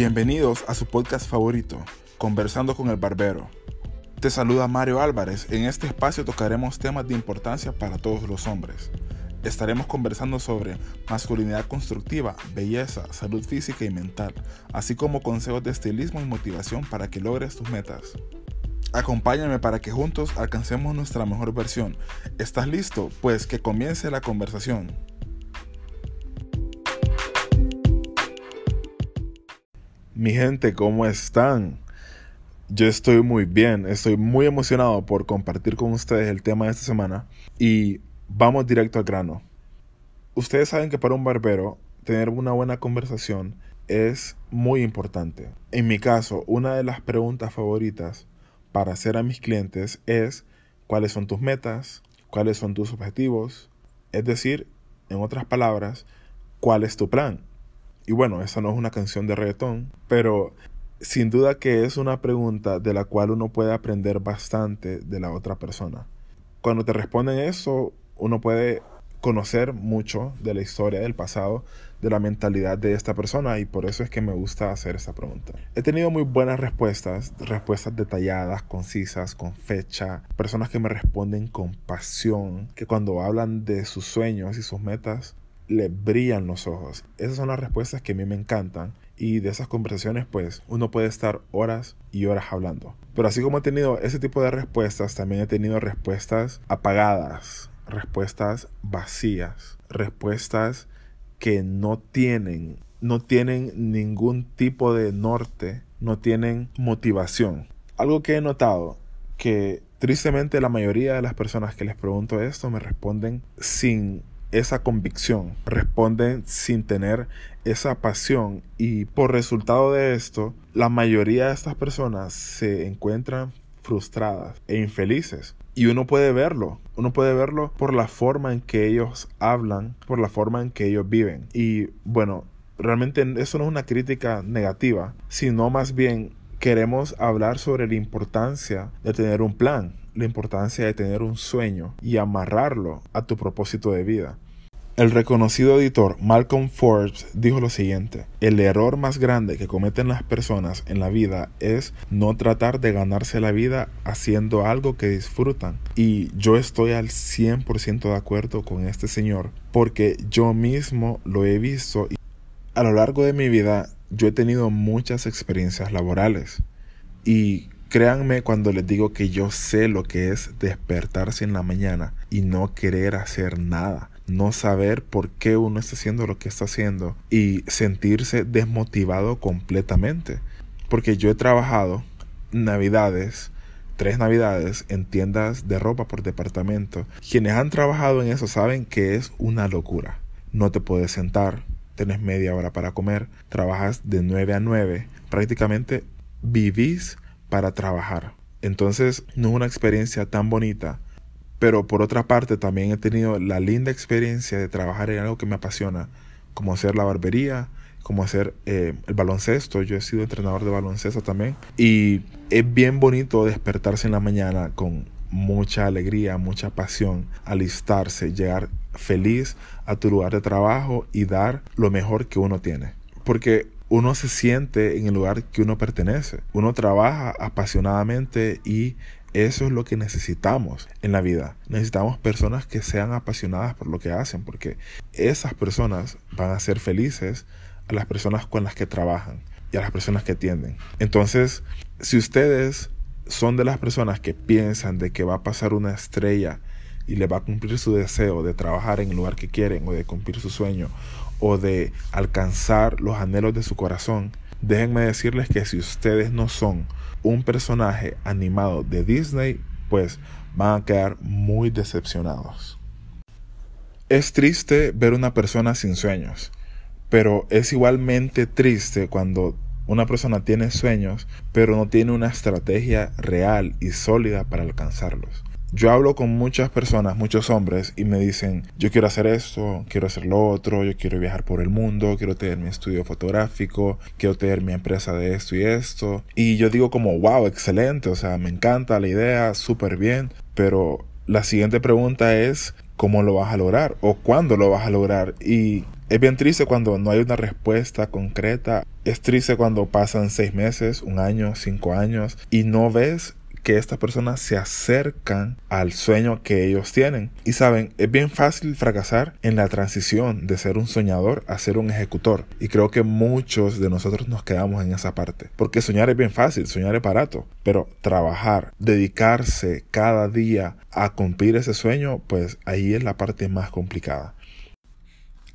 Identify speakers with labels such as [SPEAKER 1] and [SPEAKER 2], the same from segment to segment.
[SPEAKER 1] Bienvenidos a su podcast favorito, Conversando con el Barbero. Te saluda Mario Álvarez. En este espacio tocaremos temas de importancia para todos los hombres. Estaremos conversando sobre masculinidad constructiva, belleza, salud física y mental, así como consejos de estilismo y motivación para que logres tus metas. Acompáñame para que juntos alcancemos nuestra mejor versión. ¿Estás listo? Pues que comience la conversación. Mi gente, ¿cómo están? Yo estoy muy bien, estoy muy emocionado por compartir con ustedes el tema de esta semana y vamos directo al grano. Ustedes saben que para un barbero tener una buena conversación es muy importante. En mi caso, una de las preguntas favoritas para hacer a mis clientes es cuáles son tus metas, cuáles son tus objetivos, es decir, en otras palabras, cuál es tu plan. Y bueno, esa no es una canción de reggaetón, pero sin duda que es una pregunta de la cual uno puede aprender bastante de la otra persona. Cuando te responden eso, uno puede conocer mucho de la historia del pasado, de la mentalidad de esta persona y por eso es que me gusta hacer esta pregunta. He tenido muy buenas respuestas, respuestas detalladas, concisas, con fecha, personas que me responden con pasión, que cuando hablan de sus sueños y sus metas, le brillan los ojos. Esas son las respuestas que a mí me encantan y de esas conversaciones pues uno puede estar horas y horas hablando. Pero así como he tenido ese tipo de respuestas, también he tenido respuestas apagadas, respuestas vacías, respuestas que no tienen, no tienen ningún tipo de norte, no tienen motivación. Algo que he notado que tristemente la mayoría de las personas que les pregunto esto me responden sin esa convicción, responden sin tener esa pasión y por resultado de esto, la mayoría de estas personas se encuentran frustradas e infelices. Y uno puede verlo, uno puede verlo por la forma en que ellos hablan, por la forma en que ellos viven. Y bueno, realmente eso no es una crítica negativa, sino más bien queremos hablar sobre la importancia de tener un plan, la importancia de tener un sueño y amarrarlo a tu propósito de vida. El reconocido editor Malcolm Forbes dijo lo siguiente, el error más grande que cometen las personas en la vida es no tratar de ganarse la vida haciendo algo que disfrutan. Y yo estoy al 100% de acuerdo con este señor porque yo mismo lo he visto a lo largo de mi vida yo he tenido muchas experiencias laborales y Créanme cuando les digo que yo sé lo que es despertarse en la mañana y no querer hacer nada, no saber por qué uno está haciendo lo que está haciendo y sentirse desmotivado completamente. Porque yo he trabajado navidades, tres navidades en tiendas de ropa por departamento. Quienes han trabajado en eso saben que es una locura. No te puedes sentar, tienes media hora para comer, trabajas de 9 a 9, prácticamente vivís para trabajar. Entonces no es una experiencia tan bonita, pero por otra parte también he tenido la linda experiencia de trabajar en algo que me apasiona, como hacer la barbería, como hacer eh, el baloncesto. Yo he sido entrenador de baloncesto también. Y es bien bonito despertarse en la mañana con mucha alegría, mucha pasión, alistarse, llegar feliz a tu lugar de trabajo y dar lo mejor que uno tiene. Porque uno se siente en el lugar que uno pertenece. Uno trabaja apasionadamente y eso es lo que necesitamos en la vida. Necesitamos personas que sean apasionadas por lo que hacen, porque esas personas van a ser felices a las personas con las que trabajan y a las personas que atienden. Entonces, si ustedes son de las personas que piensan de que va a pasar una estrella y le va a cumplir su deseo de trabajar en el lugar que quieren o de cumplir su sueño o de alcanzar los anhelos de su corazón, déjenme decirles que si ustedes no son un personaje animado de Disney, pues van a quedar muy decepcionados. Es triste ver una persona sin sueños, pero es igualmente triste cuando una persona tiene sueños, pero no tiene una estrategia real y sólida para alcanzarlos. Yo hablo con muchas personas, muchos hombres, y me dicen, yo quiero hacer esto, quiero hacer lo otro, yo quiero viajar por el mundo, quiero tener mi estudio fotográfico, quiero tener mi empresa de esto y esto. Y yo digo como, wow, excelente, o sea, me encanta la idea, súper bien, pero la siguiente pregunta es, cómo lo vas a lograr o cuándo lo vas a lograr. Y es bien triste cuando no hay una respuesta concreta. Es triste cuando pasan seis meses, un año, cinco años y no ves que estas personas se acercan al sueño que ellos tienen. Y saben, es bien fácil fracasar en la transición de ser un soñador a ser un ejecutor. Y creo que muchos de nosotros nos quedamos en esa parte. Porque soñar es bien fácil, soñar es barato. Pero trabajar, dedicarse cada día a cumplir ese sueño, pues ahí es la parte más complicada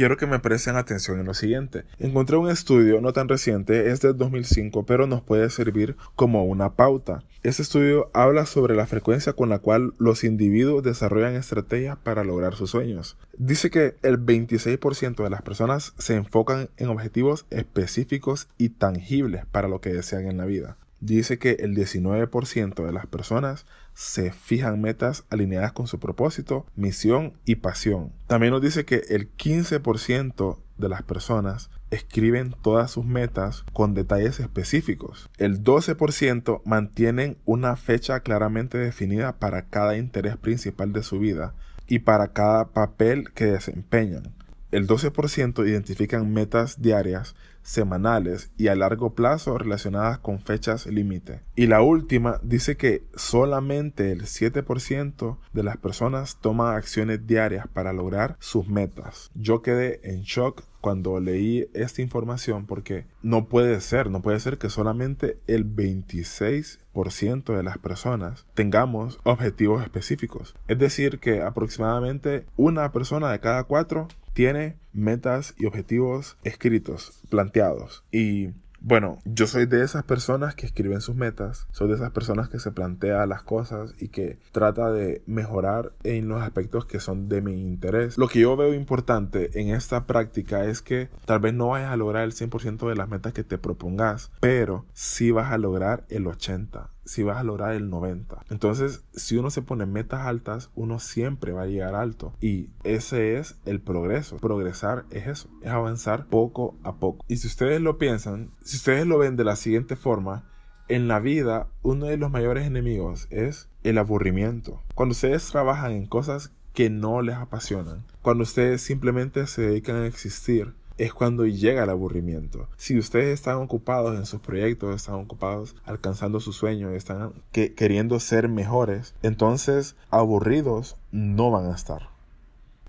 [SPEAKER 1] quiero que me presten atención en lo siguiente. Encontré un estudio no tan reciente, es del 2005, pero nos puede servir como una pauta. Este estudio habla sobre la frecuencia con la cual los individuos desarrollan estrategias para lograr sus sueños. Dice que el 26% de las personas se enfocan en objetivos específicos y tangibles para lo que desean en la vida dice que el 19% de las personas se fijan metas alineadas con su propósito, misión y pasión. También nos dice que el 15% de las personas escriben todas sus metas con detalles específicos. El 12% mantienen una fecha claramente definida para cada interés principal de su vida y para cada papel que desempeñan. El 12% identifican metas diarias semanales y a largo plazo relacionadas con fechas límite. Y la última dice que solamente el 7% de las personas toman acciones diarias para lograr sus metas. Yo quedé en shock cuando leí esta información porque no puede ser, no puede ser que solamente el 26% de las personas tengamos objetivos específicos. Es decir, que aproximadamente una persona de cada cuatro tiene metas y objetivos escritos, planteados. Y bueno, yo soy de esas personas que escriben sus metas, soy de esas personas que se plantea las cosas y que trata de mejorar en los aspectos que son de mi interés. Lo que yo veo importante en esta práctica es que tal vez no vayas a lograr el 100% de las metas que te propongas, pero sí vas a lograr el 80% si vas a lograr el 90. Entonces, si uno se pone metas altas, uno siempre va a llegar alto. Y ese es el progreso. Progresar es eso, es avanzar poco a poco. Y si ustedes lo piensan, si ustedes lo ven de la siguiente forma, en la vida uno de los mayores enemigos es el aburrimiento. Cuando ustedes trabajan en cosas que no les apasionan, cuando ustedes simplemente se dedican a existir, es cuando llega el aburrimiento. Si ustedes están ocupados en sus proyectos, están ocupados alcanzando sus sueños, están queriendo ser mejores, entonces aburridos no van a estar.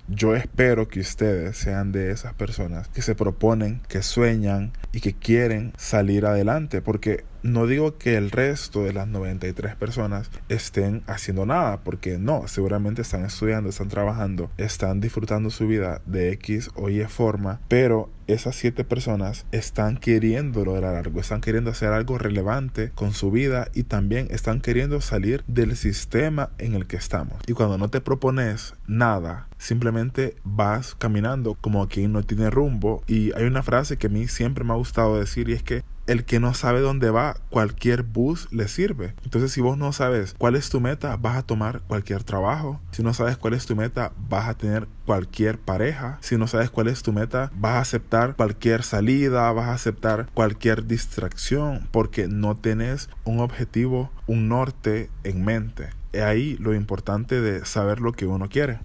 [SPEAKER 1] Yo espero que ustedes sean de esas personas que se proponen, que sueñan y que quieren salir adelante, porque no digo que el resto de las 93 personas estén haciendo nada, porque no, seguramente están estudiando, están trabajando, están disfrutando su vida de X o Y forma, pero esas 7 personas están queriendo lograr algo, están queriendo hacer algo relevante con su vida y también están queriendo salir del sistema en el que estamos. Y cuando no te propones nada, simplemente vas caminando como quien no tiene rumbo. Y hay una frase que a mí siempre me ha gustado decir y es que el que no sabe dónde va, cualquier bus le sirve. Entonces, si vos no sabes cuál es tu meta, vas a tomar cualquier trabajo. Si no sabes cuál es tu meta, vas a tener cualquier pareja. Si no sabes cuál es tu meta, vas a aceptar cualquier salida, vas a aceptar cualquier distracción, porque no tenés un objetivo, un norte en mente. Ahí lo importante de saber lo que uno quiere.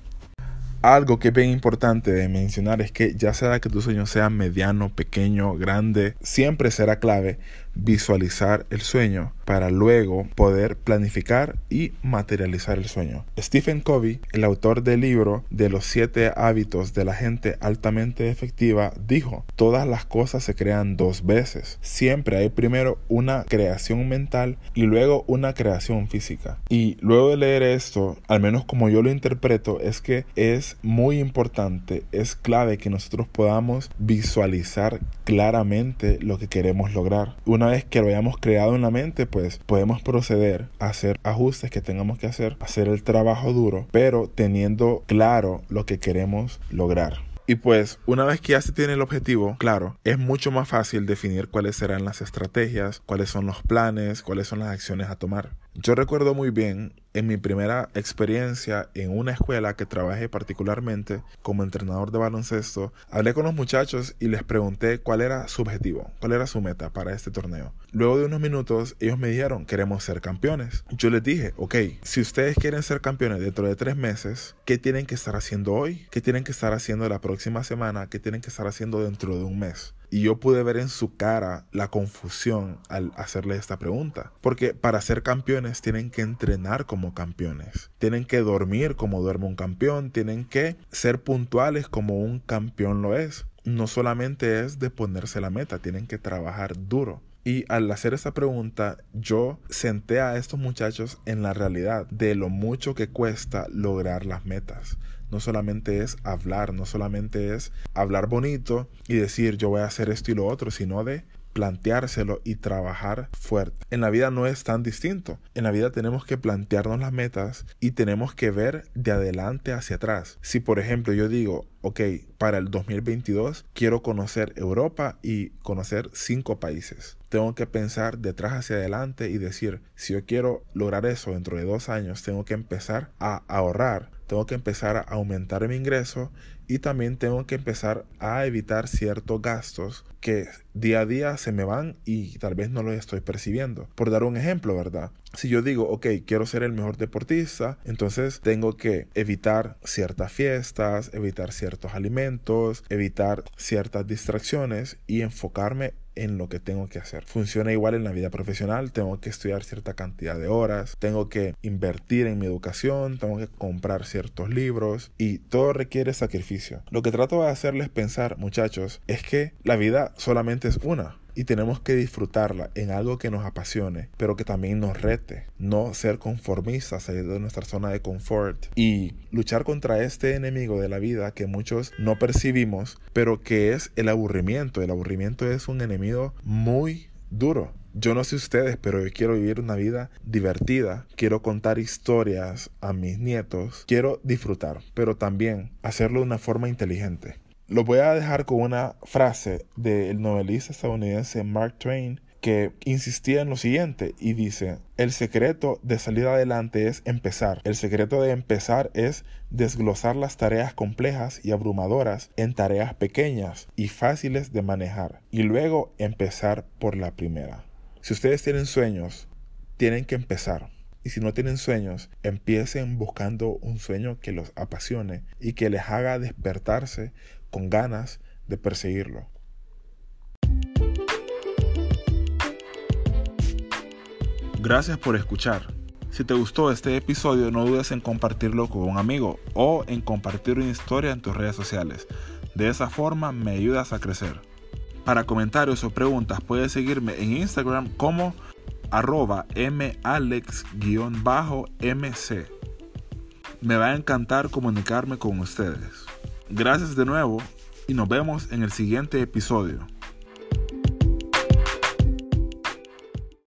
[SPEAKER 1] Algo que es bien importante de mencionar es que ya sea que tu sueño sea mediano, pequeño, grande, siempre será clave visualizar el sueño para luego poder planificar y materializar el sueño. Stephen Covey, el autor del libro de los siete hábitos de la gente altamente efectiva, dijo, todas las cosas se crean dos veces. Siempre hay primero una creación mental y luego una creación física. Y luego de leer esto, al menos como yo lo interpreto, es que es muy importante, es clave que nosotros podamos visualizar claramente lo que queremos lograr. Una vez que lo hayamos creado en la mente, pues podemos proceder a hacer ajustes que tengamos que hacer, hacer el trabajo duro, pero teniendo claro lo que queremos lograr. Y pues una vez que ya se tiene el objetivo, claro, es mucho más fácil definir cuáles serán las estrategias, cuáles son los planes, cuáles son las acciones a tomar. Yo recuerdo muy bien en mi primera experiencia en una escuela que trabajé particularmente como entrenador de baloncesto, hablé con los muchachos y les pregunté cuál era su objetivo, cuál era su meta para este torneo. Luego de unos minutos, ellos me dijeron, queremos ser campeones. Yo les dije, ok, si ustedes quieren ser campeones dentro de tres meses, ¿qué tienen que estar haciendo hoy? ¿Qué tienen que estar haciendo la próxima semana? ¿Qué tienen que estar haciendo dentro de un mes? Y yo pude ver en su cara la confusión al hacerle esta pregunta. Porque para ser campeones tienen que entrenar campeones. Tienen que dormir como duerme un campeón. Tienen que ser puntuales como un campeón lo es. No solamente es de ponerse la meta, tienen que trabajar duro. Y al hacer esta pregunta, yo senté a estos muchachos en la realidad de lo mucho que cuesta lograr las metas no solamente es hablar, no solamente es hablar bonito y decir yo voy a hacer esto y lo otro, sino de planteárselo y trabajar fuerte. En la vida no es tan distinto. En la vida tenemos que plantearnos las metas y tenemos que ver de adelante hacia atrás. Si por ejemplo yo digo, ok, para el 2022 quiero conocer Europa y conocer cinco países. Tengo que pensar detrás hacia adelante y decir, si yo quiero lograr eso dentro de dos años, tengo que empezar a ahorrar tengo que empezar a aumentar mi ingreso y también tengo que empezar a evitar ciertos gastos que día a día se me van y tal vez no los estoy percibiendo. Por dar un ejemplo, ¿verdad? Si yo digo, ok, quiero ser el mejor deportista, entonces tengo que evitar ciertas fiestas, evitar ciertos alimentos, evitar ciertas distracciones y enfocarme en lo que tengo que hacer. Funciona igual en la vida profesional, tengo que estudiar cierta cantidad de horas, tengo que invertir en mi educación, tengo que comprar ciertos libros y todo requiere sacrificio. Lo que trato de hacerles pensar, muchachos, es que la vida solamente es una y tenemos que disfrutarla en algo que nos apasione, pero que también nos rete. No ser conformistas, salir de nuestra zona de confort y luchar contra este enemigo de la vida que muchos no percibimos, pero que es el aburrimiento. El aburrimiento es un enemigo muy duro. Yo no sé ustedes, pero yo quiero vivir una vida divertida, quiero contar historias a mis nietos, quiero disfrutar, pero también hacerlo de una forma inteligente. Lo voy a dejar con una frase del novelista estadounidense Mark Twain que insistía en lo siguiente y dice, el secreto de salir adelante es empezar. El secreto de empezar es desglosar las tareas complejas y abrumadoras en tareas pequeñas y fáciles de manejar y luego empezar por la primera. Si ustedes tienen sueños, tienen que empezar. Y si no tienen sueños, empiecen buscando un sueño que los apasione y que les haga despertarse con ganas de perseguirlo. Gracias por escuchar. Si te gustó este episodio, no dudes en compartirlo con un amigo o en compartir una historia en tus redes sociales. De esa forma me ayudas a crecer. Para comentarios o preguntas puedes seguirme en Instagram como arroba malex-mc. Me va a encantar comunicarme con ustedes. Gracias de nuevo y nos vemos en el siguiente episodio.